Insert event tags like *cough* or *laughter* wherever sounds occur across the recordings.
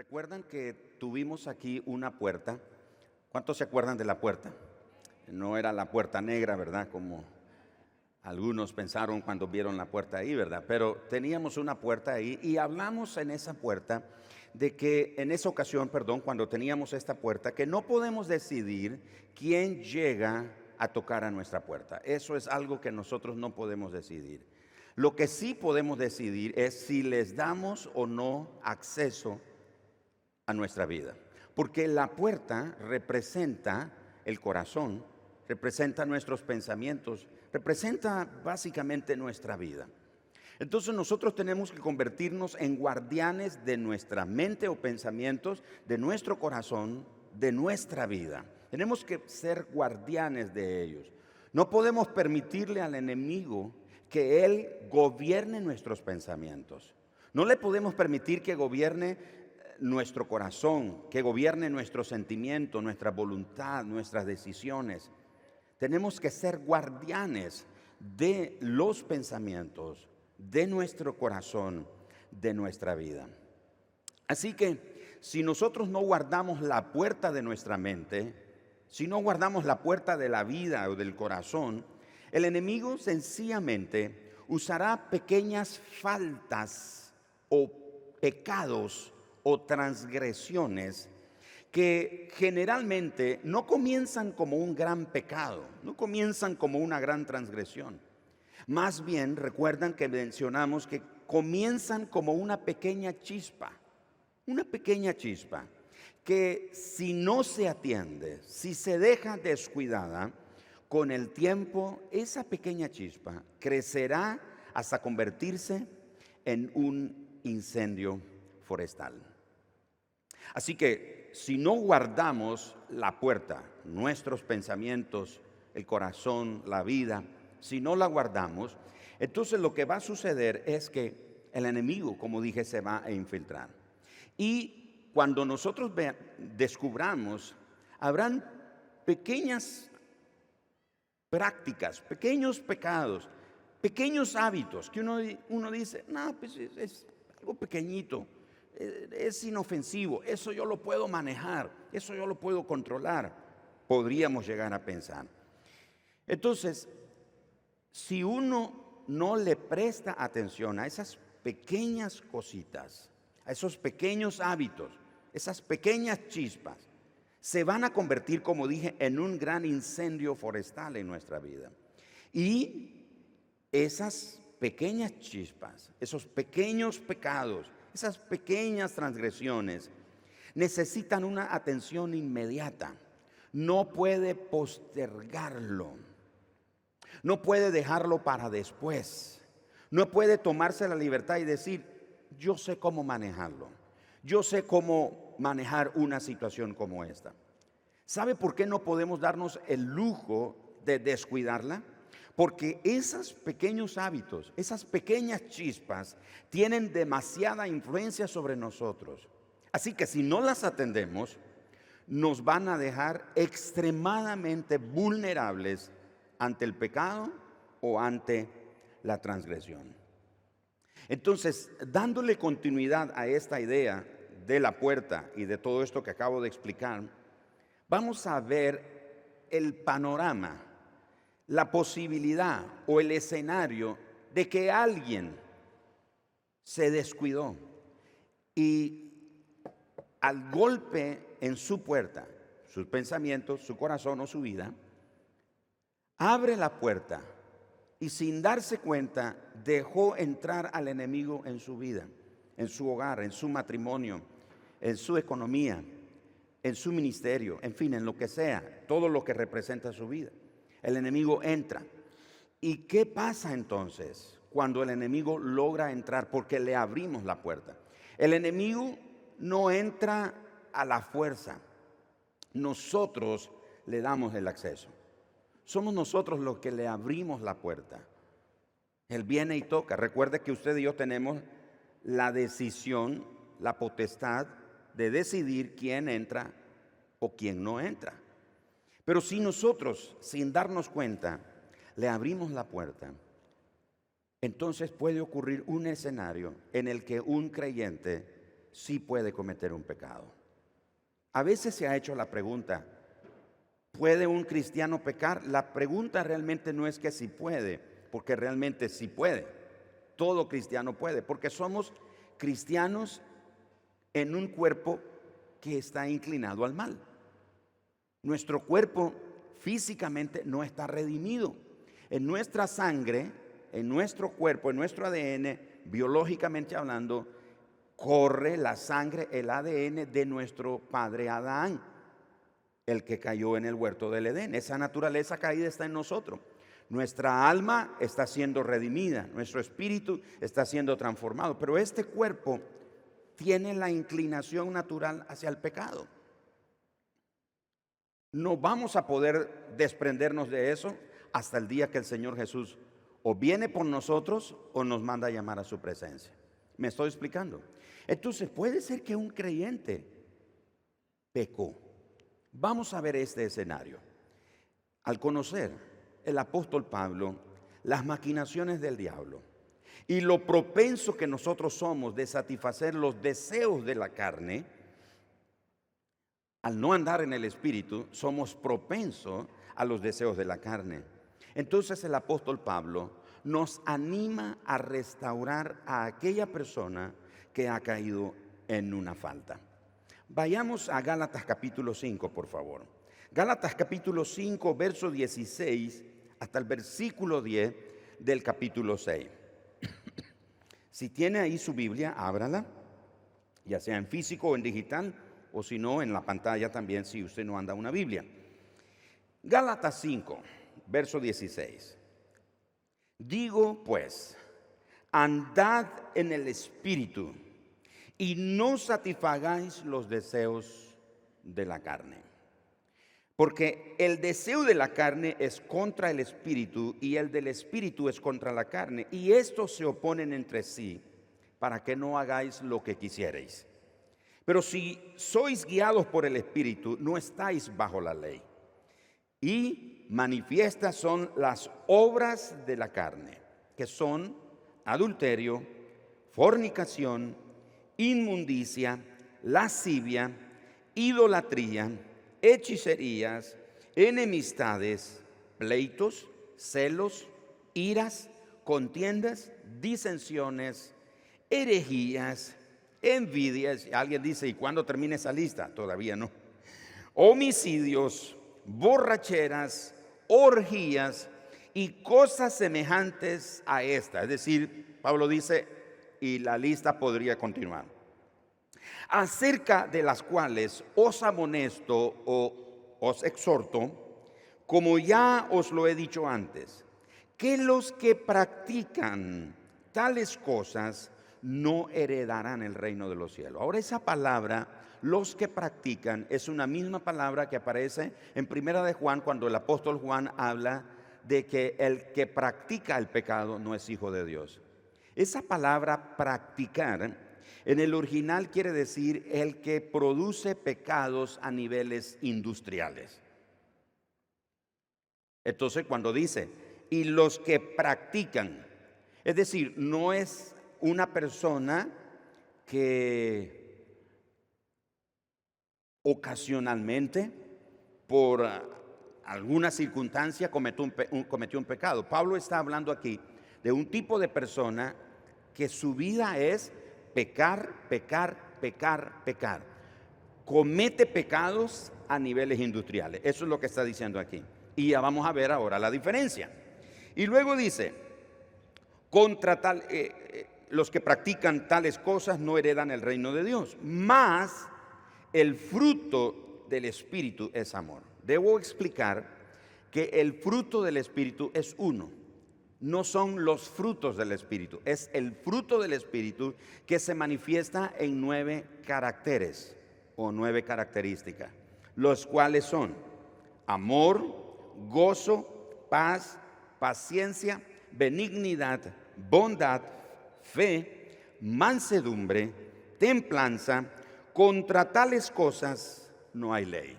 Recuerdan que tuvimos aquí una puerta. ¿Cuántos se acuerdan de la puerta? No era la puerta negra, ¿verdad? Como algunos pensaron cuando vieron la puerta ahí, ¿verdad? Pero teníamos una puerta ahí y hablamos en esa puerta de que en esa ocasión, perdón, cuando teníamos esta puerta, que no podemos decidir quién llega a tocar a nuestra puerta. Eso es algo que nosotros no podemos decidir. Lo que sí podemos decidir es si les damos o no acceso nuestra vida. Porque la puerta representa el corazón, representa nuestros pensamientos, representa básicamente nuestra vida. Entonces nosotros tenemos que convertirnos en guardianes de nuestra mente o pensamientos, de nuestro corazón, de nuestra vida. Tenemos que ser guardianes de ellos. No podemos permitirle al enemigo que él gobierne nuestros pensamientos. No le podemos permitir que gobierne nuestro corazón, que gobierne nuestro sentimiento, nuestra voluntad, nuestras decisiones. Tenemos que ser guardianes de los pensamientos, de nuestro corazón, de nuestra vida. Así que si nosotros no guardamos la puerta de nuestra mente, si no guardamos la puerta de la vida o del corazón, el enemigo sencillamente usará pequeñas faltas o pecados o transgresiones que generalmente no comienzan como un gran pecado, no comienzan como una gran transgresión. Más bien, recuerdan que mencionamos que comienzan como una pequeña chispa, una pequeña chispa, que si no se atiende, si se deja descuidada, con el tiempo esa pequeña chispa crecerá hasta convertirse en un incendio forestal. Así que si no guardamos la puerta, nuestros pensamientos, el corazón, la vida, si no la guardamos, entonces lo que va a suceder es que el enemigo, como dije, se va a infiltrar. Y cuando nosotros descubramos, habrán pequeñas prácticas, pequeños pecados, pequeños hábitos que uno, dice, no, pues es algo pequeñito es inofensivo, eso yo lo puedo manejar, eso yo lo puedo controlar, podríamos llegar a pensar. Entonces, si uno no le presta atención a esas pequeñas cositas, a esos pequeños hábitos, esas pequeñas chispas, se van a convertir, como dije, en un gran incendio forestal en nuestra vida. Y esas pequeñas chispas, esos pequeños pecados, esas pequeñas transgresiones necesitan una atención inmediata. No puede postergarlo. No puede dejarlo para después. No puede tomarse la libertad y decir, yo sé cómo manejarlo. Yo sé cómo manejar una situación como esta. ¿Sabe por qué no podemos darnos el lujo de descuidarla? Porque esos pequeños hábitos, esas pequeñas chispas, tienen demasiada influencia sobre nosotros. Así que si no las atendemos, nos van a dejar extremadamente vulnerables ante el pecado o ante la transgresión. Entonces, dándole continuidad a esta idea de la puerta y de todo esto que acabo de explicar, vamos a ver el panorama la posibilidad o el escenario de que alguien se descuidó y al golpe en su puerta, sus pensamientos, su corazón o su vida, abre la puerta y sin darse cuenta dejó entrar al enemigo en su vida, en su hogar, en su matrimonio, en su economía, en su ministerio, en fin, en lo que sea, todo lo que representa su vida el enemigo entra. ¿Y qué pasa entonces cuando el enemigo logra entrar? Porque le abrimos la puerta. El enemigo no entra a la fuerza. Nosotros le damos el acceso. Somos nosotros los que le abrimos la puerta. Él viene y toca. Recuerde que usted y yo tenemos la decisión, la potestad de decidir quién entra o quién no entra. Pero si nosotros, sin darnos cuenta, le abrimos la puerta, entonces puede ocurrir un escenario en el que un creyente sí puede cometer un pecado. A veces se ha hecho la pregunta, ¿puede un cristiano pecar? La pregunta realmente no es que si puede, porque realmente sí puede. Todo cristiano puede, porque somos cristianos en un cuerpo que está inclinado al mal. Nuestro cuerpo físicamente no está redimido. En nuestra sangre, en nuestro cuerpo, en nuestro ADN, biológicamente hablando, corre la sangre, el ADN de nuestro padre Adán, el que cayó en el huerto del Edén. Esa naturaleza caída está en nosotros. Nuestra alma está siendo redimida, nuestro espíritu está siendo transformado, pero este cuerpo tiene la inclinación natural hacia el pecado. No vamos a poder desprendernos de eso hasta el día que el Señor Jesús o viene por nosotros o nos manda a llamar a su presencia. ¿Me estoy explicando? Entonces puede ser que un creyente pecó. Vamos a ver este escenario. Al conocer el apóstol Pablo las maquinaciones del diablo y lo propenso que nosotros somos de satisfacer los deseos de la carne, al no andar en el Espíritu, somos propensos a los deseos de la carne. Entonces el apóstol Pablo nos anima a restaurar a aquella persona que ha caído en una falta. Vayamos a Gálatas capítulo 5, por favor. Gálatas capítulo 5, verso 16 hasta el versículo 10 del capítulo 6. si tiene ahí su Biblia, ábrala, ya sea en físico o en digital o si no, en la pantalla también si usted no anda una Biblia. Gálatas 5, verso 16. Digo pues, andad en el Espíritu y no satisfagáis los deseos de la carne. Porque el deseo de la carne es contra el Espíritu y el del Espíritu es contra la carne. Y estos se oponen entre sí para que no hagáis lo que quisierais. Pero si sois guiados por el Espíritu, no estáis bajo la ley. Y manifiestas son las obras de la carne, que son adulterio, fornicación, inmundicia, lascivia, idolatría, hechicerías, enemistades, pleitos, celos, iras, contiendas, disensiones, herejías, envidias. Alguien dice, ¿y cuándo termina esa lista? Todavía no. Homicidios, borracheras, orgías y cosas semejantes a esta. Es decir, Pablo dice, y la lista podría continuar. Acerca de las cuales os amonesto o os exhorto, como ya os lo he dicho antes, que los que practican tales cosas no heredarán el reino de los cielos. Ahora esa palabra, los que practican, es una misma palabra que aparece en Primera de Juan cuando el apóstol Juan habla de que el que practica el pecado no es hijo de Dios. Esa palabra practicar en el original quiere decir el que produce pecados a niveles industriales. Entonces cuando dice, y los que practican, es decir, no es una persona que ocasionalmente, por alguna circunstancia, cometió un, pecado. Pablo está hablando aquí de un tipo de persona que su vida es pecar, pecar, pecar, pecar. Comete pecados a niveles industriales. Eso es lo que está diciendo aquí. Y ya vamos a ver ahora la diferencia. Y luego dice, contra tal, eh, eh, los que practican tales cosas no heredan el reino de Dios. Más el fruto del Espíritu es amor. Debo explicar que el fruto del Espíritu es uno. No son los frutos del Espíritu, es el fruto del Espíritu que se manifiesta en nueve caracteres o nueve características, los cuales son amor, gozo, paz, paciencia, benignidad, bondad, fe, mansedumbre, templanza, contra tales cosas no hay ley.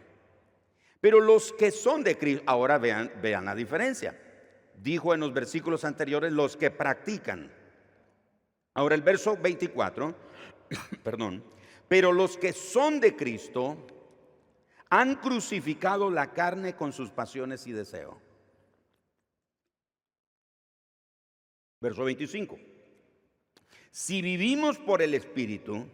Pero los que son de Cristo, ahora vean, la diferencia. Dijo en los versículos anteriores los que practican. Ahora el verso 24, *coughs* perdón, Pero los que son de Cristo han crucificado la carne con sus pasiones y deseos. Verso 25. Si vivimos por el Espíritu,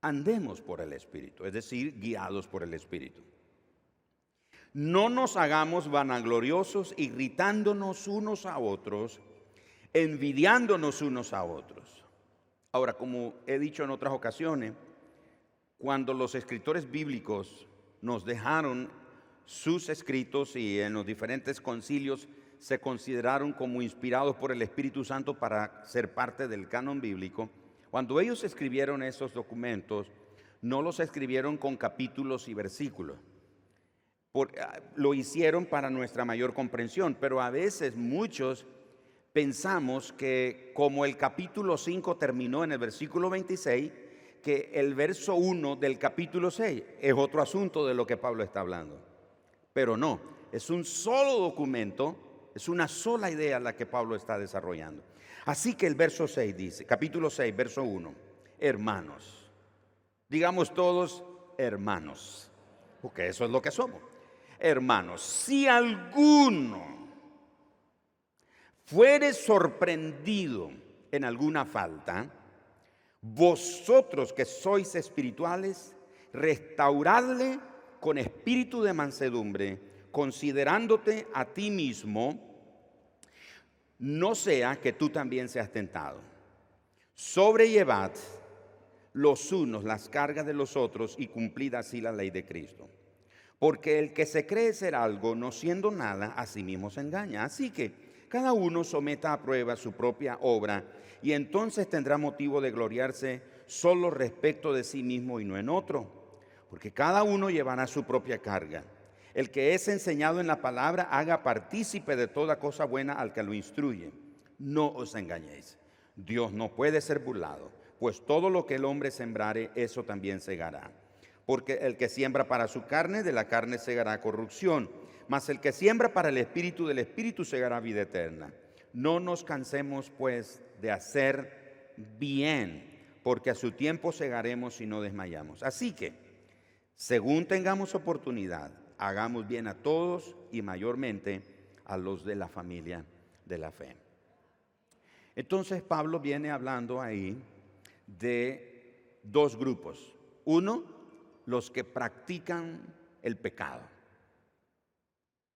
andemos por el Espíritu, es decir, guiados por el Espíritu. No nos hagamos vanagloriosos, irritándonos unos a otros, envidiándonos unos a otros. Ahora, como he dicho en otras ocasiones, cuando los escritores bíblicos nos dejaron sus escritos y en los diferentes concilios se consideraron como inspirados por el Espíritu Santo para ser parte del canon bíblico, cuando ellos escribieron esos documentos, no los escribieron con capítulos y versículos. Ah, lo hicieron para nuestra mayor comprensión, pero a veces muchos pensamos que como el capítulo 5 terminó en el versículo 26, que el verso 1 del capítulo 6 es otro asunto de lo que Pablo está hablando. Pero no, es un solo documento es una sola idea la que Pablo está desarrollando. Así que el verso 6 dice, capítulo 6, verso 1, hermanos. Digamos todos hermanos, porque eso es lo que somos. Hermanos, si alguno fuere sorprendido en alguna falta, vosotros que sois espirituales, restauradle con espíritu de mansedumbre, considerándote a ti mismo no sea que tú también seas tentado. Sobrellevad los unos las cargas de los otros y cumplid así la ley de Cristo. Porque el que se cree ser algo, no siendo nada, a sí mismo se engaña. Así que cada uno someta a prueba su propia obra y entonces tendrá motivo de gloriarse solo respecto de sí mismo y no en otro. Porque cada uno llevará su propia carga. El que es enseñado en la palabra haga partícipe de toda cosa buena al que lo instruye. No os engañéis. Dios no puede ser burlado, pues todo lo que el hombre sembrare, eso también segará. Porque el que siembra para su carne, de la carne segará corrupción. Mas el que siembra para el espíritu, del espíritu segará vida eterna. No nos cansemos, pues, de hacer bien, porque a su tiempo segaremos y no desmayamos. Así que, según tengamos oportunidad, hagamos bien a todos y mayormente a los de la familia de la fe. Entonces Pablo viene hablando ahí de dos grupos. Uno, los que practican el pecado.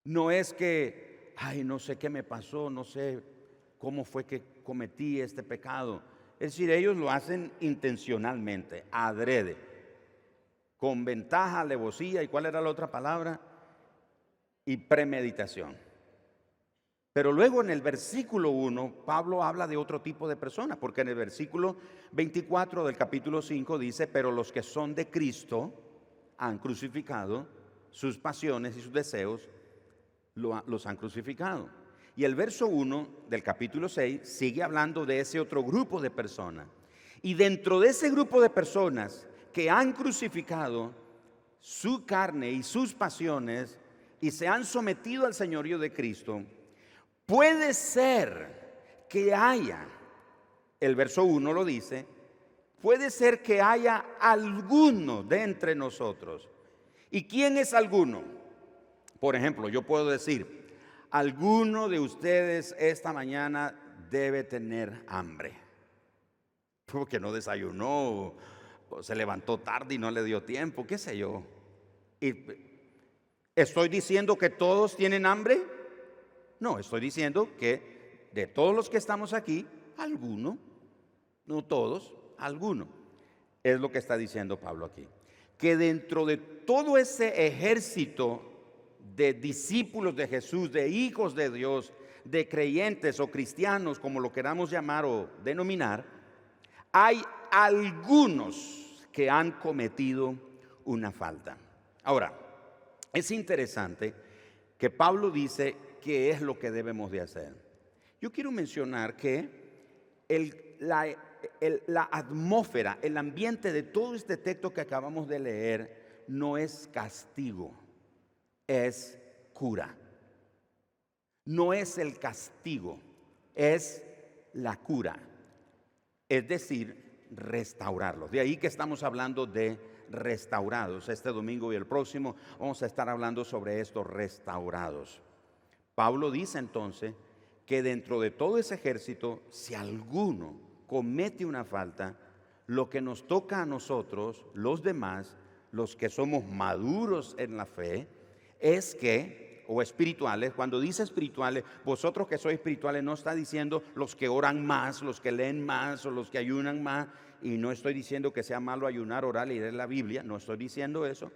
No es que, ay, no sé qué me pasó, no sé cómo fue que cometí este pecado. Es decir, ellos lo hacen intencionalmente, adrede con ventaja, alevosía, ¿y cuál era la otra palabra? Y premeditación. Pero luego en el versículo 1, Pablo habla de otro tipo de personas, porque en el versículo 24 del capítulo 5 dice, pero los que son de Cristo han crucificado sus pasiones y sus deseos, los han crucificado. Y el verso 1 del capítulo 6 sigue hablando de ese otro grupo de personas. Y dentro de ese grupo de personas que han crucificado su carne y sus pasiones y se han sometido al señorío de Cristo, puede ser que haya, el verso 1 lo dice, puede ser que haya alguno de entre nosotros. ¿Y quién es alguno? Por ejemplo, yo puedo decir, alguno de ustedes esta mañana debe tener hambre, *laughs* porque no desayunó se levantó tarde y no le dio tiempo, qué sé yo. Y ¿Estoy diciendo que todos tienen hambre? No, estoy diciendo que de todos los que estamos aquí, alguno, no todos, alguno. Es lo que está diciendo Pablo aquí. Que dentro de todo ese ejército de discípulos de Jesús, de hijos de Dios, de creyentes o cristianos, como lo queramos llamar o denominar, hay algunos que han cometido una falta. Ahora, es interesante que Pablo dice qué es lo que debemos de hacer. Yo quiero mencionar que la, la atmósfera, el ambiente de todo este texto que acabamos de leer no es castigo, es cura. No es el castigo, es la cura. Es decir, restaurarlos. De ahí que estamos hablando de restaurados. Este domingo y el próximo vamos a estar hablando sobre estos restaurados. Pablo dice entonces que dentro de todo ese ejército, si alguno comete una falta, lo que nos toca a nosotros, los demás, los que somos maduros en la fe, es que, o espirituales, cuando dice espirituales, vosotros que sois espirituales, no está diciendo los que oran más, los que leen más o los que ayunan más, y no estoy diciendo que sea malo ayunar, orar y leer la Biblia, no estoy diciendo eso.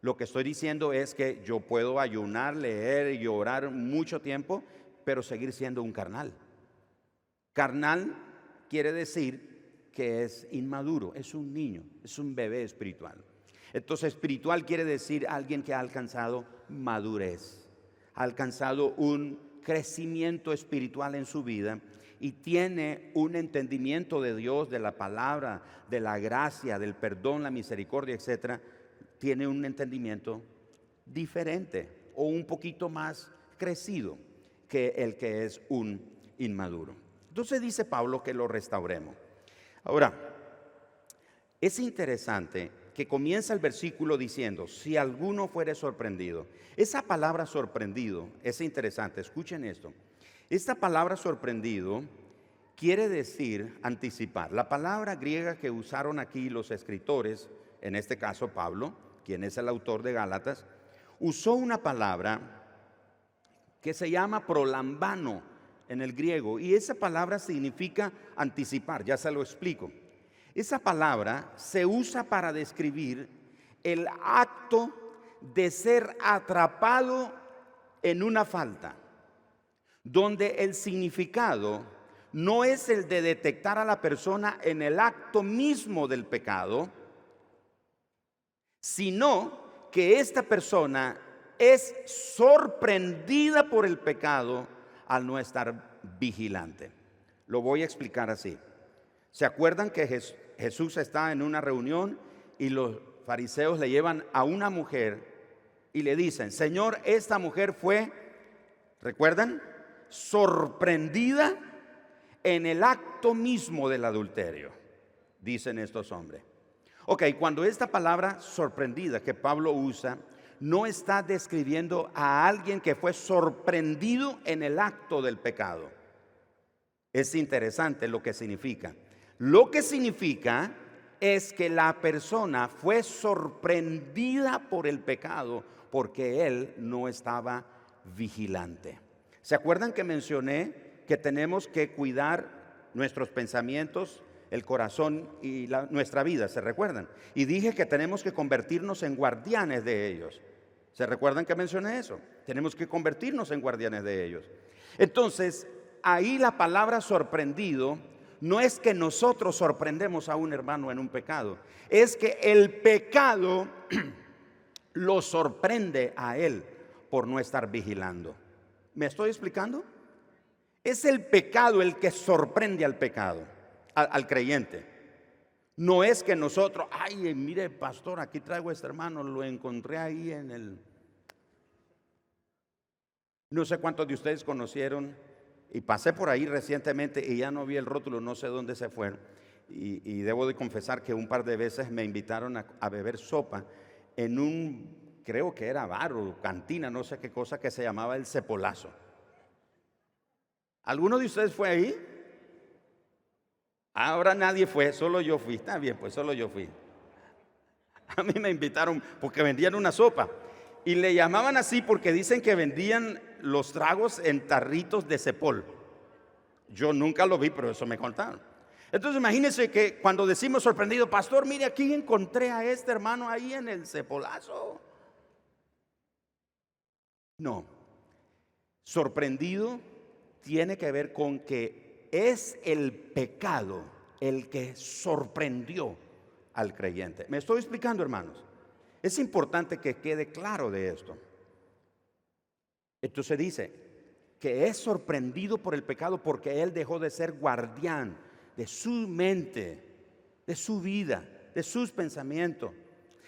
Lo que estoy diciendo es que yo puedo ayunar, leer y orar mucho tiempo, pero seguir siendo un carnal. Carnal quiere decir que es inmaduro, es un niño, es un bebé espiritual. Entonces espiritual quiere decir alguien que ha alcanzado madurez, alcanzado un crecimiento espiritual en su vida y tiene un entendimiento de Dios, de la palabra, de la gracia, del perdón, la misericordia, etcétera, tiene un entendimiento diferente o un poquito más crecido que el que es un inmaduro. Entonces dice Pablo que lo restauremos. Ahora, es interesante que comienza el versículo diciendo, si alguno fuere sorprendido. Esa palabra sorprendido es interesante, escuchen esto. Esta palabra sorprendido quiere decir anticipar. La palabra griega que usaron aquí los escritores, en este caso Pablo, quien es el autor de Gálatas, usó una palabra que se llama prolambano en el griego y esa palabra significa anticipar, ya se lo explico. Esa palabra se usa para describir el acto de ser atrapado en una falta donde el significado no es el de detectar a la persona en el acto mismo del pecado, sino que esta persona es sorprendida por el pecado al no estar vigilante. Lo voy a explicar así. ¿Se acuerdan que Jesús está en una reunión y los fariseos le llevan a una mujer y le dicen, Señor, esta mujer fue, ¿recuerdan? sorprendida en el acto mismo del adulterio, dicen estos hombres. Ok, cuando esta palabra sorprendida que Pablo usa, no está describiendo a alguien que fue sorprendido en el acto del pecado. Es interesante lo que significa. Lo que significa es que la persona fue sorprendida por el pecado porque él no estaba vigilante. ¿Se acuerdan que mencioné que tenemos que cuidar nuestros pensamientos, el corazón y nuestra vida? ¿Se recuerdan? Y dije que tenemos que convertirnos en guardianes de ellos. ¿Se recuerdan que mencioné eso? Tenemos que convertirnos en guardianes de ellos. Entonces, ahí la palabra sorprendido no es que nosotros sorprendemos a un hermano en un pecado, es que el pecado *clears throat* lo sorprende a él por no estar vigilando. ¿Me estoy explicando? Es el pecado el que sorprende al pecado, al, creyente. No es que nosotros, ay, mire, pastor, aquí traigo a este hermano, lo encontré ahí en el... No sé cuántos de ustedes conocieron, y pasé por ahí recientemente y ya no vi el rótulo, no sé dónde se fueron. Y, debo de confesar que un par de veces me invitaron a, a beber sopa en un creo que era bar o cantina, no sé qué cosa, que se llamaba el Cepolazo. ¿Alguno de ustedes fue ahí? Ahora nadie fue, solo yo fui. Está bien, pues solo yo fui. A mí me invitaron porque vendían una sopa. Y le llamaban así porque dicen que vendían los tragos en tarritos de cepol. Yo nunca lo vi, pero eso me contaron. Entonces imagínense que cuando decimos sorprendido, pastor, mire aquí encontré a este hermano ahí en el cepolazo. No. Sorprendido tiene que ver con que es el pecado el que sorprendió al creyente. ¿Me estoy explicando, hermanos? Es importante que quede claro de esto. Entonces dice que es sorprendido por el pecado porque él dejó de ser guardián de su mente, de su vida, de sus pensamientos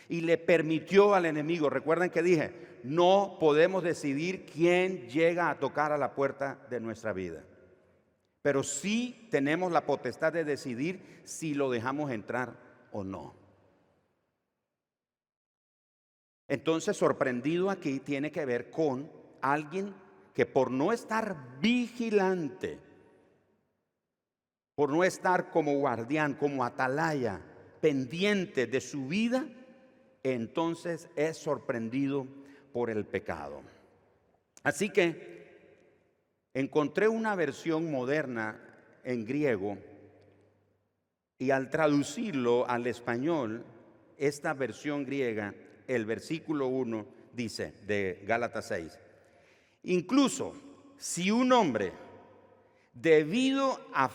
y le permitió al enemigo. Recuerden que dije, no podemos decidir quién llega a tocar a la puerta de nuestra vida. Pero sí tenemos la potestad de decidir si lo dejamos entrar o no. Entonces, sorprendido aquí tiene que ver con alguien que por no estar vigilante, por no estar como guardián, como atalaya, pendiente de su vida, entonces es sorprendido por el pecado. Así que encontré una versión moderna en griego y al traducirlo al español, esta versión griega el versículo 1 dice de Gálatas 6, incluso si un hombre, debido a,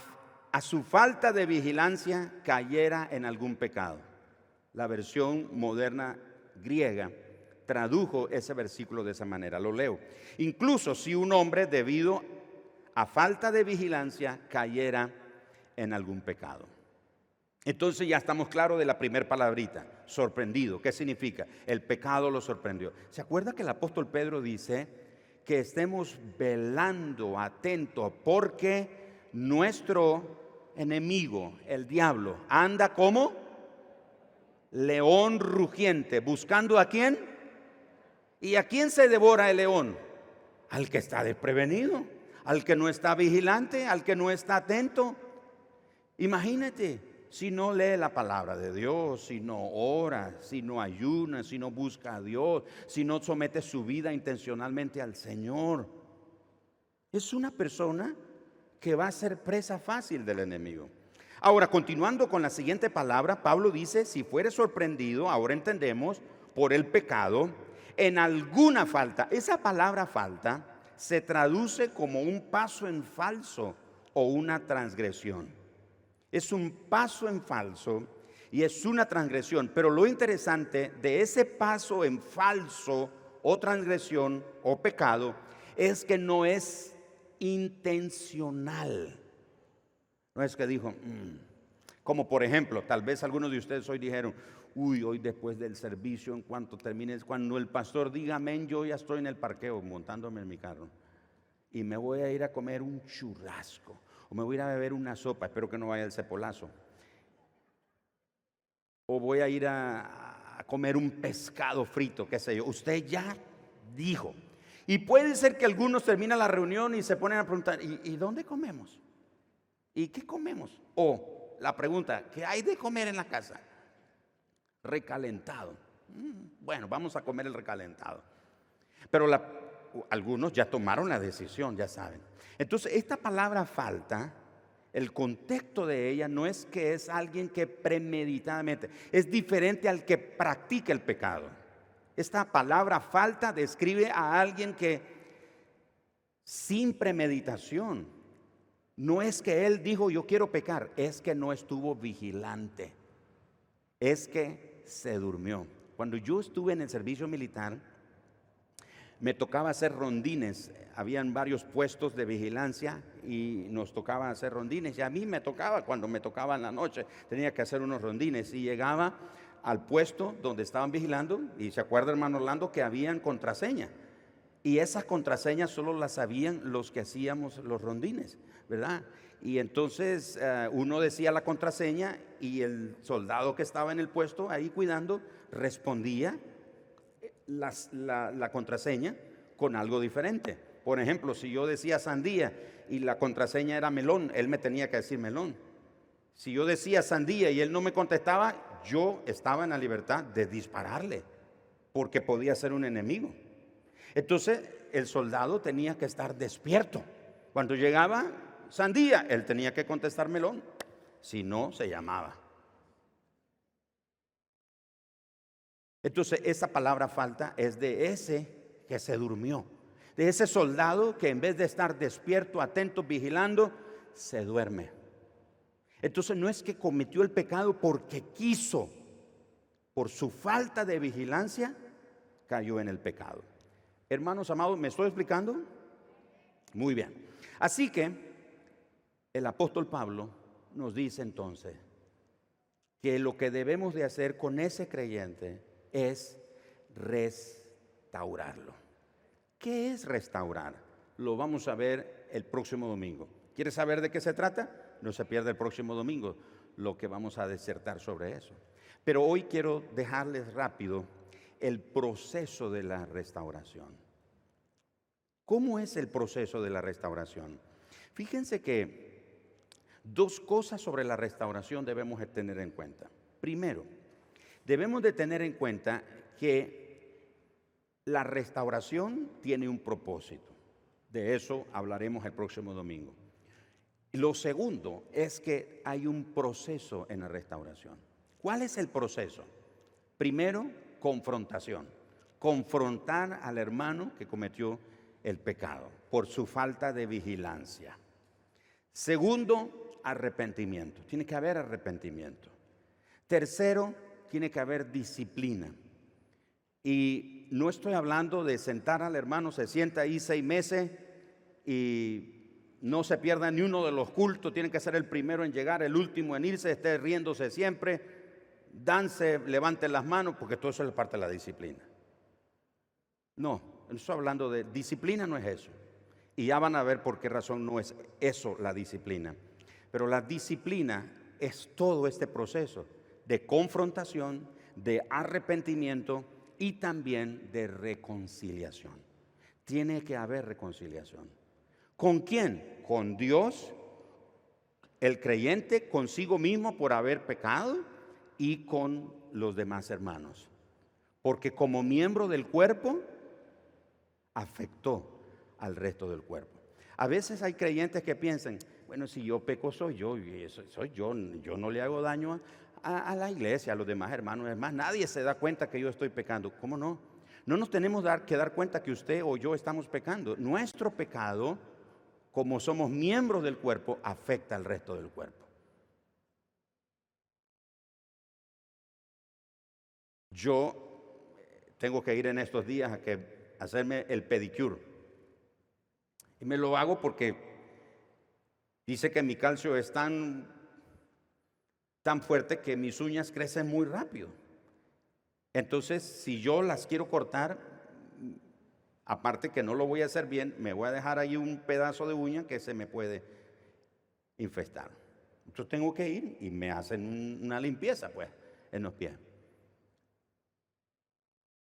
su falta de vigilancia, cayera en algún pecado, la versión moderna griega tradujo ese versículo de esa manera, lo leo, incluso si un hombre, debido a falta de vigilancia, cayera en algún pecado. Entonces ya estamos claros de la primera palabrita, sorprendido. ¿Qué significa? El pecado lo sorprendió. ¿Se acuerda que el apóstol Pedro dice que estemos velando, atentos, porque nuestro enemigo, el diablo, anda como león rugiente, buscando a quién? ¿Y a quién se devora el león? Al que está desprevenido, al que no está vigilante, al que no está atento. Imagínate, si no lee la palabra de Dios, si no ora, si no ayuna, si no busca a Dios, si no somete su vida intencionalmente al Señor. Es una persona que va a ser presa fácil del enemigo. Ahora, continuando con la siguiente palabra, Pablo dice, si fuere sorprendido, ahora entendemos, por el pecado, en alguna falta. Esa palabra falta se traduce como un paso en falso o una transgresión es un paso en falso y es una transgresión. Pero lo interesante de ese paso en falso o transgresión o pecado es que no es intencional. No es que dijo, mm". como por ejemplo, tal vez algunos de ustedes hoy dijeron, uy, hoy después del servicio, en cuanto termine, cuando el pastor diga amén, yo ya estoy en el parqueo montándome en mi carro y me voy a ir a comer un churrasco me voy a ir a beber una sopa, espero que no vaya el cepolazo, o voy a ir a, comer un pescado frito, qué sé yo. Usted ya dijo. Y puede ser que algunos terminan la reunión y se ponen a preguntar, ¿y, dónde comemos? ¿Y qué comemos? O la pregunta, ¿qué hay de comer en la casa? Recalentado. Mm, bueno, vamos a comer el recalentado. Pero algunos ya tomaron la decisión, ya saben. Entonces, esta palabra falta, el contexto de ella no es que es alguien que premeditadamente, es diferente al que practica el pecado. Esta palabra falta describe a alguien que sin premeditación, no es que él dijo yo quiero pecar, es que no estuvo vigilante, es que se durmió. Cuando yo estuve en el servicio militar, me tocaba hacer rondines. Habían varios puestos de vigilancia y nos tocaba hacer rondines. Y a mí me tocaba, cuando me tocaba en la noche, tenía que hacer unos rondines. Y llegaba al puesto donde estaban vigilando, y se acuerda hermano Orlando que habían contraseña. Y esas contraseñas solo las sabían los que hacíamos los rondines, ¿verdad? Y entonces eh, uno decía la contraseña y el soldado que estaba en el puesto ahí cuidando respondía la, contraseña con algo diferente. Por ejemplo, si yo decía sandía y la contraseña era melón, él me tenía que decir melón. Si yo decía sandía y él no me contestaba, yo estaba en la libertad de dispararle, porque podía ser un enemigo. Entonces, el soldado tenía que estar despierto. Cuando llegaba sandía, él tenía que contestar melón, si no, se llamaba. Entonces esa palabra falta es de ese que se durmió, de ese soldado que en vez de estar despierto, atento, vigilando, se duerme. Entonces no es que cometió el pecado porque quiso, por su falta de vigilancia, cayó en el pecado. Hermanos amados, ¿me estoy explicando? Muy bien. Así que el apóstol Pablo nos dice entonces que lo que debemos de hacer con ese creyente es restaurarlo. ¿Qué es restaurar? Lo vamos a ver el próximo domingo. ¿Quieres saber de qué se trata? No se pierda el próximo domingo lo que vamos a disertar sobre eso. Pero hoy quiero dejarles rápido el proceso de la restauración. ¿Cómo es el proceso de la restauración? Fíjense que dos cosas sobre la restauración debemos tener en cuenta. Primero, debemos de tener en cuenta que la restauración tiene un propósito. De eso hablaremos el próximo domingo. Lo segundo es que hay un proceso en la restauración. ¿Cuál es el proceso? Primero, confrontación. Confrontar al hermano que cometió el pecado por su falta de vigilancia. Segundo, arrepentimiento. Tiene que haber arrepentimiento. Tercero, tiene que haber disciplina. Y no estoy hablando de sentar al hermano, se sienta ahí seis meses y no se pierda ni uno de los cultos, tiene que ser el primero en llegar, el último en irse, esté riéndose siempre, danse, levante las manos, porque todo eso es parte de la disciplina. No, no estoy hablando de disciplina, no es eso. Y ya van a ver por qué razón no es eso la disciplina. Pero la disciplina es todo este proceso de confrontación, de arrepentimiento y también de reconciliación. Tiene que haber reconciliación. ¿Con quién? Con Dios, el creyente consigo mismo por haber pecado y con los demás hermanos. Porque como miembro del cuerpo, afectó al resto del cuerpo. A veces hay creyentes que piensan, bueno, si yo peco soy yo, soy yo, yo no le hago daño a, a la iglesia, a los demás hermanos. Más, nadie se da cuenta que yo estoy pecando. ¿Cómo no? No nos tenemos que dar cuenta que usted o yo estamos pecando. Nuestro pecado como somos miembros del cuerpo, afecta al resto del cuerpo. Yo eh, tengo que ir en estos días a que hacerme el pedicure. Y me lo hago porque dice que mi calcio es tan, tan fuerte que mis uñas crecen muy rápido. Entonces, si yo las quiero cortar, Aparte que no lo voy a hacer bien, me voy a dejar ahí un pedazo de uña que se me puede infestar. Entonces tengo que ir y me hacen una limpieza, pues, en los pies.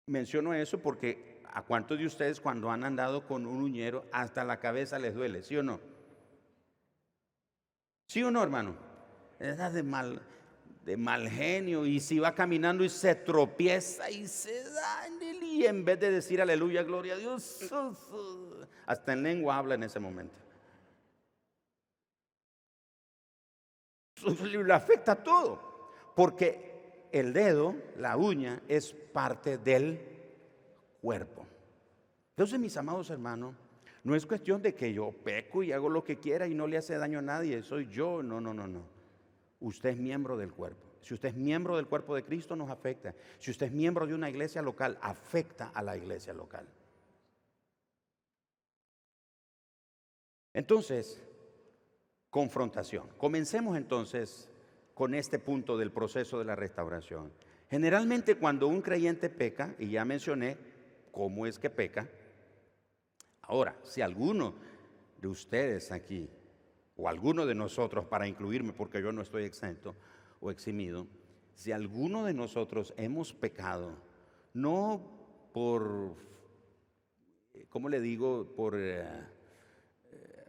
Menciono eso porque a cuántos de ustedes cuando han andado con un uñero hasta la cabeza les duele, ¿sí o no? ¿Sí o no, hermano? Es de mal, de mal genio y si va caminando y se tropieza y se da y en vez de decir aleluya, gloria a Dios, hasta en lengua habla en ese momento. Le afecta todo, porque el dedo, la uña, es parte del cuerpo. Entonces, mis amados hermanos, no es cuestión de que yo peco y hago lo que quiera y no le hace daño a nadie, soy yo, no, no, no, no. Usted es miembro del cuerpo. Si usted es miembro del cuerpo de Cristo, nos afecta. Si usted es miembro de una iglesia local, afecta a la iglesia local. Entonces, confrontación. Comencemos entonces con este punto del proceso de la restauración. Generalmente cuando un creyente peca, y ya mencioné cómo es que peca, ahora, si alguno de ustedes aquí, o alguno de nosotros, para incluirme porque yo no estoy exento, o eximido, si alguno de nosotros hemos pecado, no por, ¿cómo le digo? Por, eh, eh,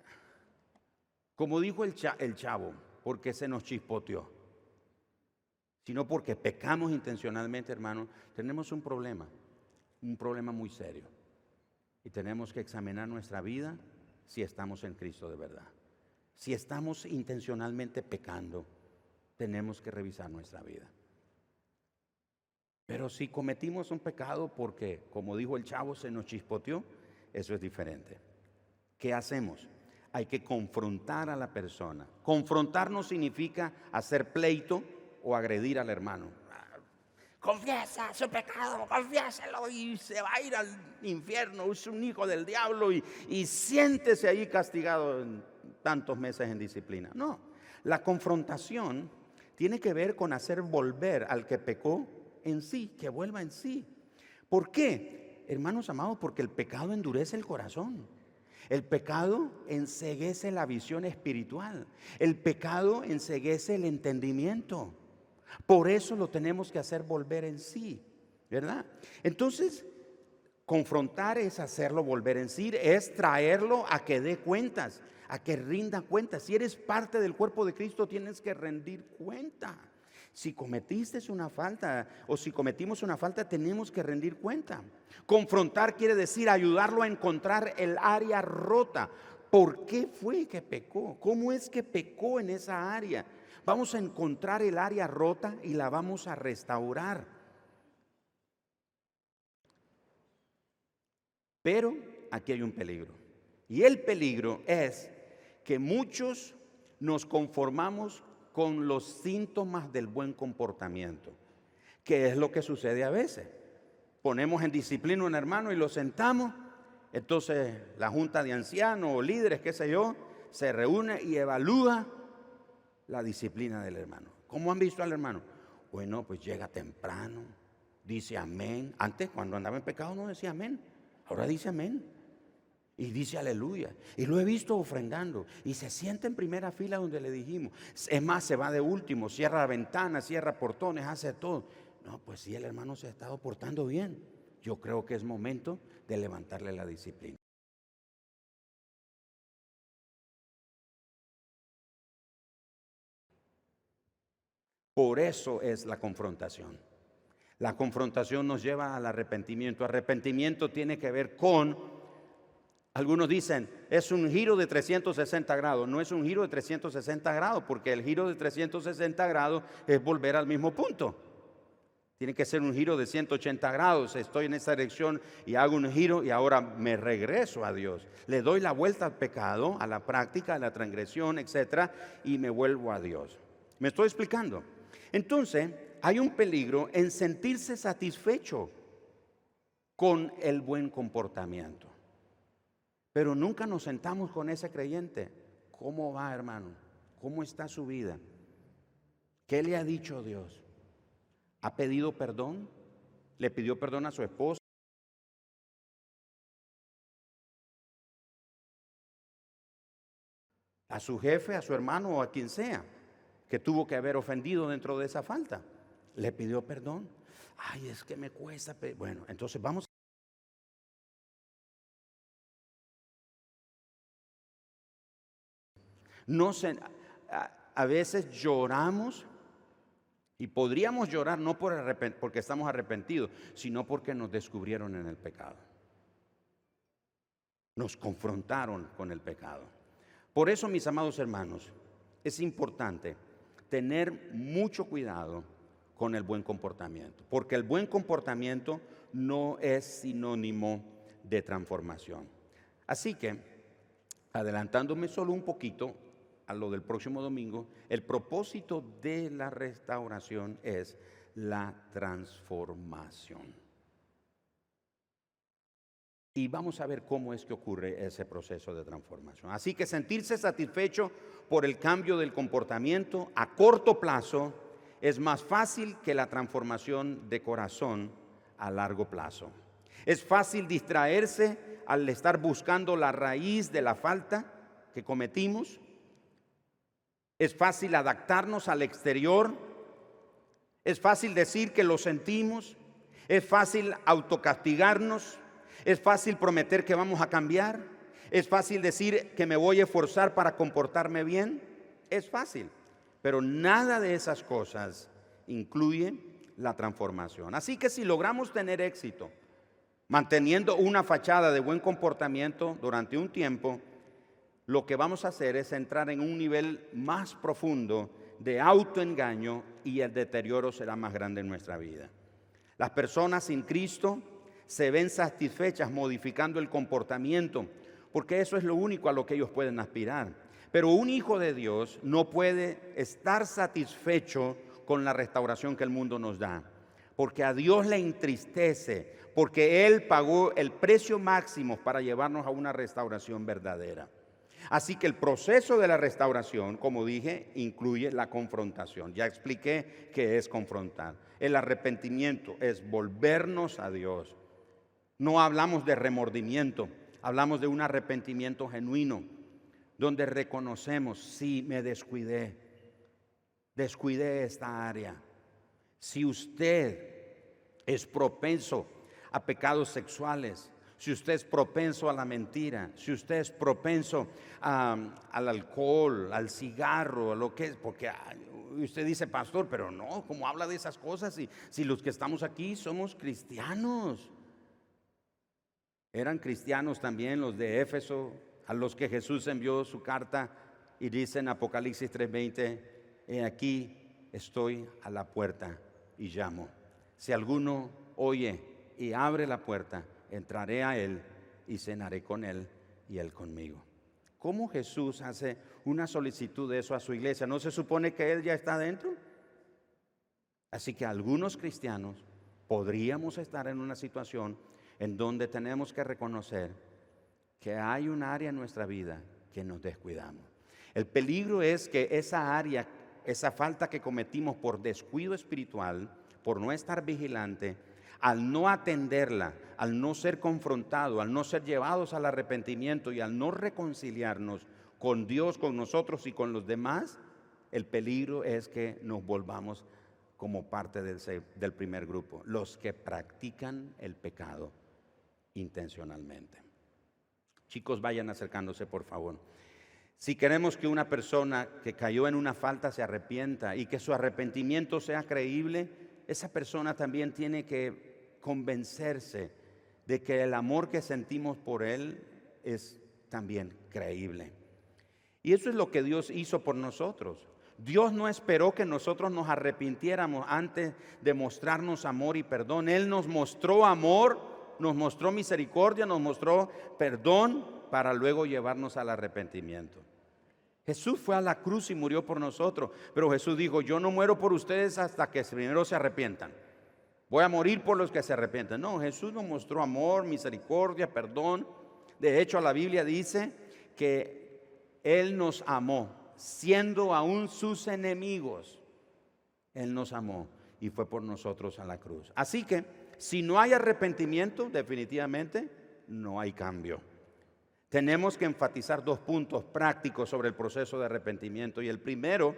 como dijo el, el chavo, porque se nos chispoteó, sino porque pecamos intencionalmente, hermano, tenemos un problema, un problema muy serio. Y tenemos que examinar nuestra vida si estamos en Cristo de verdad. Si estamos intencionalmente pecando tenemos que revisar nuestra vida. Pero si cometimos un pecado porque, como dijo el chavo, se nos chispoteó, eso es diferente. ¿Qué hacemos? Hay que confrontar a la persona. Confrontar no significa hacer pleito o agredir al hermano. Confiesa su pecado, confiéselo y se va a ir al infierno, es un hijo del diablo y, y siéntese ahí castigado tantos meses en disciplina. No, la confrontación tiene que ver con hacer volver al que pecó en sí, que vuelva en sí. ¿Por qué? Hermanos amados, porque el pecado endurece el corazón. El pecado enseguece la visión espiritual. El pecado enseguece el entendimiento. Por eso lo tenemos que hacer volver en sí, ¿verdad? Entonces, confrontar es hacerlo volver en sí, es traerlo a que dé cuentas, a que rinda cuentas. Si eres parte del cuerpo de Cristo, tienes que rendir cuenta. Si cometiste una falta o si cometimos una falta, tenemos que rendir cuenta. Confrontar quiere decir ayudarlo a encontrar el área rota. ¿Por qué fue que pecó? ¿Cómo es que pecó en esa área? Vamos a encontrar el área rota y la vamos a restaurar. Pero aquí hay un peligro. Y el peligro es que muchos nos conformamos con los síntomas del buen comportamiento, que es lo que sucede a veces. Ponemos en disciplina a un hermano y lo sentamos, entonces la junta de ancianos o líderes, qué sé yo, se reúne y evalúa la disciplina del hermano. ¿Cómo han visto al hermano? Bueno, pues llega temprano, dice amén. Antes, cuando andaba en pecado, no decía amén. Ahora dice amén. Y dice aleluya. Y lo he visto ofrendando. Y se sienta en primera fila donde le dijimos. Es más, se va de último, cierra la ventana, cierra portones, hace todo. No, pues si el hermano se ha estado portando bien. Yo creo que es momento de levantarle la disciplina. Por eso es la confrontación. La confrontación nos lleva al arrepentimiento. Arrepentimiento tiene que ver con algunos dicen, es un giro de 360 grados. No es un giro de 360 grados, porque el giro de 360 grados es volver al mismo punto. Tiene que ser un giro de 180 grados. Estoy en esa dirección y hago un giro y ahora me regreso a Dios. Le doy la vuelta al pecado, a la práctica, a la transgresión, etc. Y me vuelvo a Dios. ¿Me estoy explicando? Entonces, hay un peligro en sentirse satisfecho con el buen comportamiento. Pero nunca nos sentamos con ese creyente. ¿Cómo va, hermano? ¿Cómo está su vida? ¿Qué le ha dicho Dios? ¿Ha pedido perdón? ¿Le pidió perdón a su esposa? a su jefe, a su hermano o a quien sea que tuvo que haber ofendido dentro de esa falta. Le pidió perdón. Ay, es que me cuesta. Bueno, entonces vamos No se, a, veces lloramos y podríamos llorar no por porque estamos arrepentidos, sino porque nos descubrieron en el pecado. Nos confrontaron con el pecado. Por eso, mis amados hermanos, es importante tener mucho cuidado con el buen comportamiento, porque el buen comportamiento no es sinónimo de transformación. Así que, adelantándome solo un poquito, a lo del próximo domingo, el propósito de la restauración es la transformación. Y vamos a ver cómo es que ocurre ese proceso de transformación. Así que sentirse satisfecho por el cambio del comportamiento a corto plazo es más fácil que la transformación de corazón a largo plazo. Es fácil distraerse al estar buscando la raíz de la falta que cometimos es fácil adaptarnos al exterior. Es fácil decir que lo sentimos. Es fácil autocastigarnos. Es fácil prometer que vamos a cambiar. Es fácil decir que me voy a esforzar para comportarme bien. Es fácil. Pero nada de esas cosas incluye la transformación. Así que si logramos tener éxito manteniendo una fachada de buen comportamiento durante un tiempo, lo que vamos a hacer es entrar en un nivel más profundo de autoengaño y el deterioro será más grande en nuestra vida. Las personas sin Cristo se ven satisfechas modificando el comportamiento, porque eso es lo único a lo que ellos pueden aspirar. Pero un hijo de Dios no puede estar satisfecho con la restauración que el mundo nos da, porque a Dios le entristece, porque Él pagó el precio máximo para llevarnos a una restauración verdadera. Así que el proceso de la restauración, como dije, incluye la confrontación. Ya expliqué qué es confrontar. El arrepentimiento es volvernos a Dios. No hablamos de remordimiento, hablamos de un arrepentimiento genuino, donde reconocemos, sí, me descuidé, descuidé esta área. Si usted es propenso a pecados sexuales, si usted es propenso a la mentira, si usted es propenso al alcohol, al cigarro, a lo que es, porque usted dice, pastor, pero no, ¿cómo habla de esas cosas? Si, si los que estamos aquí somos cristianos. Eran cristianos también los de Éfeso, a los que Jesús envió su carta y dice en Apocalipsis 3:20, he aquí estoy a la puerta y llamo. Si alguno oye y abre la puerta, entraré a Él y cenaré con Él y Él conmigo. ¿Cómo Jesús hace una solicitud de eso a su iglesia? ¿No se supone que Él ya está dentro? Así que algunos cristianos podríamos estar en una situación en donde tenemos que reconocer que hay un área en nuestra vida que nos descuidamos. El peligro es que esa área, esa falta que cometimos por descuido espiritual, por no estar vigilante, al no atenderla, al no ser confrontado, al no ser llevados al arrepentimiento y al no reconciliarnos con Dios, con nosotros y con los demás, el peligro es que nos volvamos como parte del, del primer grupo, los que practican el pecado intencionalmente. Chicos, vayan acercándose, por favor. Si queremos que una persona que cayó en una falta se arrepienta y que su arrepentimiento sea creíble, esa persona también tiene que convencerse de que el amor que sentimos por Él es también creíble. Y eso es lo que Dios hizo por nosotros. Dios no esperó que nosotros nos arrepintiéramos antes de mostrarnos amor y perdón. Él nos mostró amor, nos mostró misericordia, nos mostró perdón para luego llevarnos al arrepentimiento. Jesús fue a la cruz y murió por nosotros, pero Jesús dijo, yo no muero por ustedes hasta que primero se arrepientan. Voy a morir por los que se arrepienten. No, Jesús nos mostró amor, misericordia, perdón. De hecho, la Biblia dice que Él nos amó, siendo aún sus enemigos. Él nos amó y fue por nosotros a la cruz. Así que, si no hay arrepentimiento, definitivamente no hay cambio. Tenemos que enfatizar dos puntos prácticos sobre el proceso de arrepentimiento. Y el primero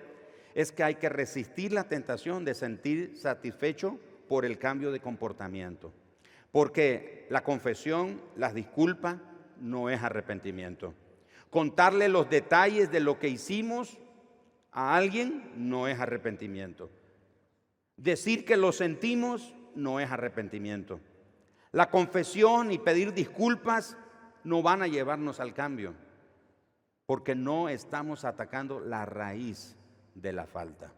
es que hay que resistir la tentación de sentir satisfecho por el cambio de comportamiento. Porque la confesión, las disculpas, no es arrepentimiento. Contarle los detalles de lo que hicimos a alguien no es arrepentimiento. Decir que lo sentimos no es arrepentimiento. La confesión y pedir disculpas no van a llevarnos al cambio, porque no estamos atacando la raíz de la falta.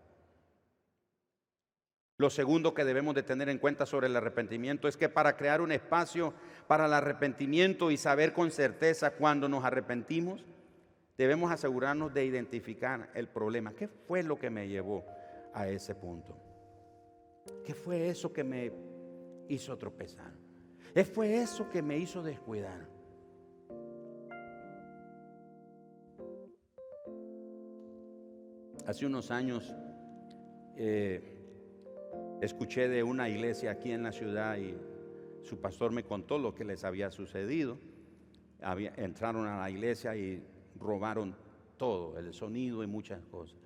Lo segundo que debemos de tener en cuenta sobre el arrepentimiento es que para crear un espacio para el arrepentimiento y saber con certeza cuándo nos arrepentimos, debemos asegurarnos de identificar el problema. ¿Qué fue lo que me llevó a ese punto? ¿Qué fue eso que me hizo tropezar? ¿Qué fue eso que me hizo descuidar? Hace unos años eh, Escuché de una iglesia aquí en la ciudad y su pastor me contó lo que les había sucedido. entraron a la iglesia y robaron todo, el sonido y muchas cosas.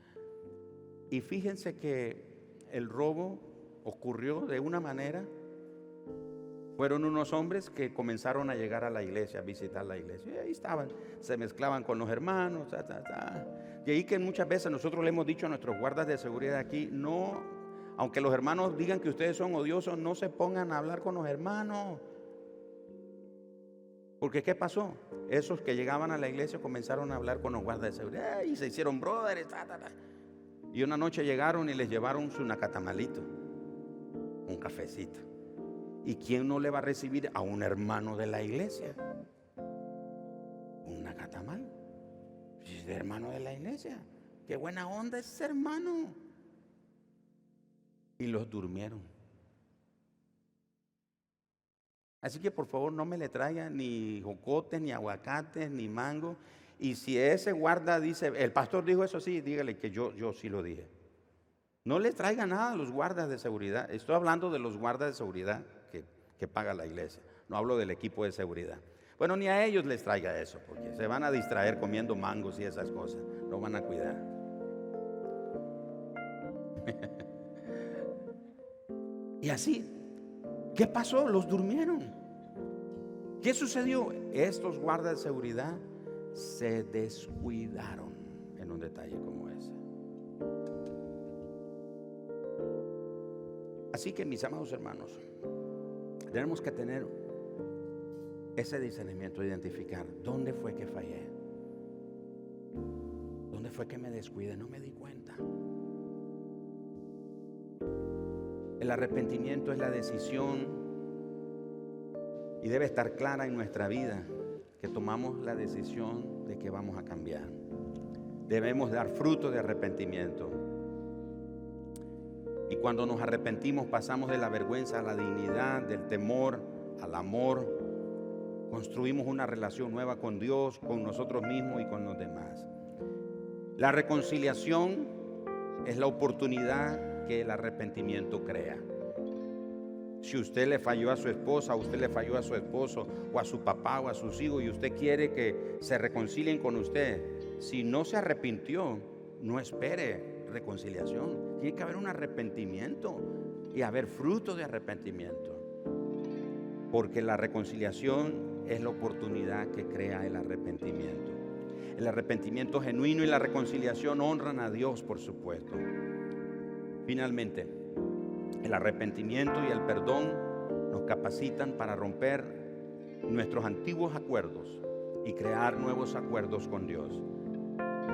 Y fíjense que el robo ocurrió de una manera. Fueron unos hombres que comenzaron a llegar a la iglesia, a visitar la iglesia. Y ahí estaban, se mezclaban con los hermanos. Y ahí que muchas veces nosotros le hemos dicho a nuestros guardas de seguridad aquí, no aunque los hermanos digan que ustedes son odiosos, no se pongan a hablar con los hermanos. Porque ¿qué pasó? Esos que llegaban a la iglesia comenzaron a hablar con los guardas de seguridad y se hicieron brothers. Y una noche llegaron y les llevaron su nacatamalito, un cafecito. ¿Y quién no le va a recibir a un hermano de la iglesia? Un nacatamal. Es hermano de la iglesia. Qué buena onda ese hermano y los durmieron. Así que por favor no me le traigan ni jocotes, ni aguacates, ni mango. Y si ese guarda dice, el pastor dijo eso sí, dígale que yo, yo sí lo dije. No le traiga nada a los guardas de seguridad. Estoy hablando de los guardas de seguridad que, que paga la iglesia. No hablo del equipo de seguridad. Bueno, ni a ellos les traiga eso, porque se van a distraer comiendo mangos y esas cosas. No van a cuidar. *laughs* y así, ¿qué pasó? Los durmieron. ¿Qué sucedió? Estos guardas de seguridad se descuidaron en un detalle como Así que mis amados hermanos, tenemos que tener ese discernimiento, identificar dónde fue que fallé, dónde fue que me descuide, no me di cuenta. El arrepentimiento es la decisión y debe estar clara en nuestra vida que tomamos la decisión de que vamos a cambiar. Debemos dar fruto de arrepentimiento. Y cuando nos arrepentimos pasamos de la vergüenza a la dignidad, del temor al amor. Construimos una relación nueva con Dios, con nosotros mismos y con los demás. La reconciliación es la oportunidad que el arrepentimiento crea. Si usted le falló a su esposa, usted le falló a su esposo, o a su papá, o a sus hijos, y usted quiere que se reconcilien con usted, si no se arrepintió, no espere reconciliación. Tiene que haber un arrepentimiento y haber fruto de arrepentimiento. Porque la reconciliación es la oportunidad que crea el arrepentimiento. El arrepentimiento genuino y la reconciliación honran a Dios, por supuesto. Finalmente, el arrepentimiento y el perdón nos capacitan para romper nuestros antiguos acuerdos y crear nuevos acuerdos con Dios.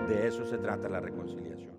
De eso se trata la reconciliación.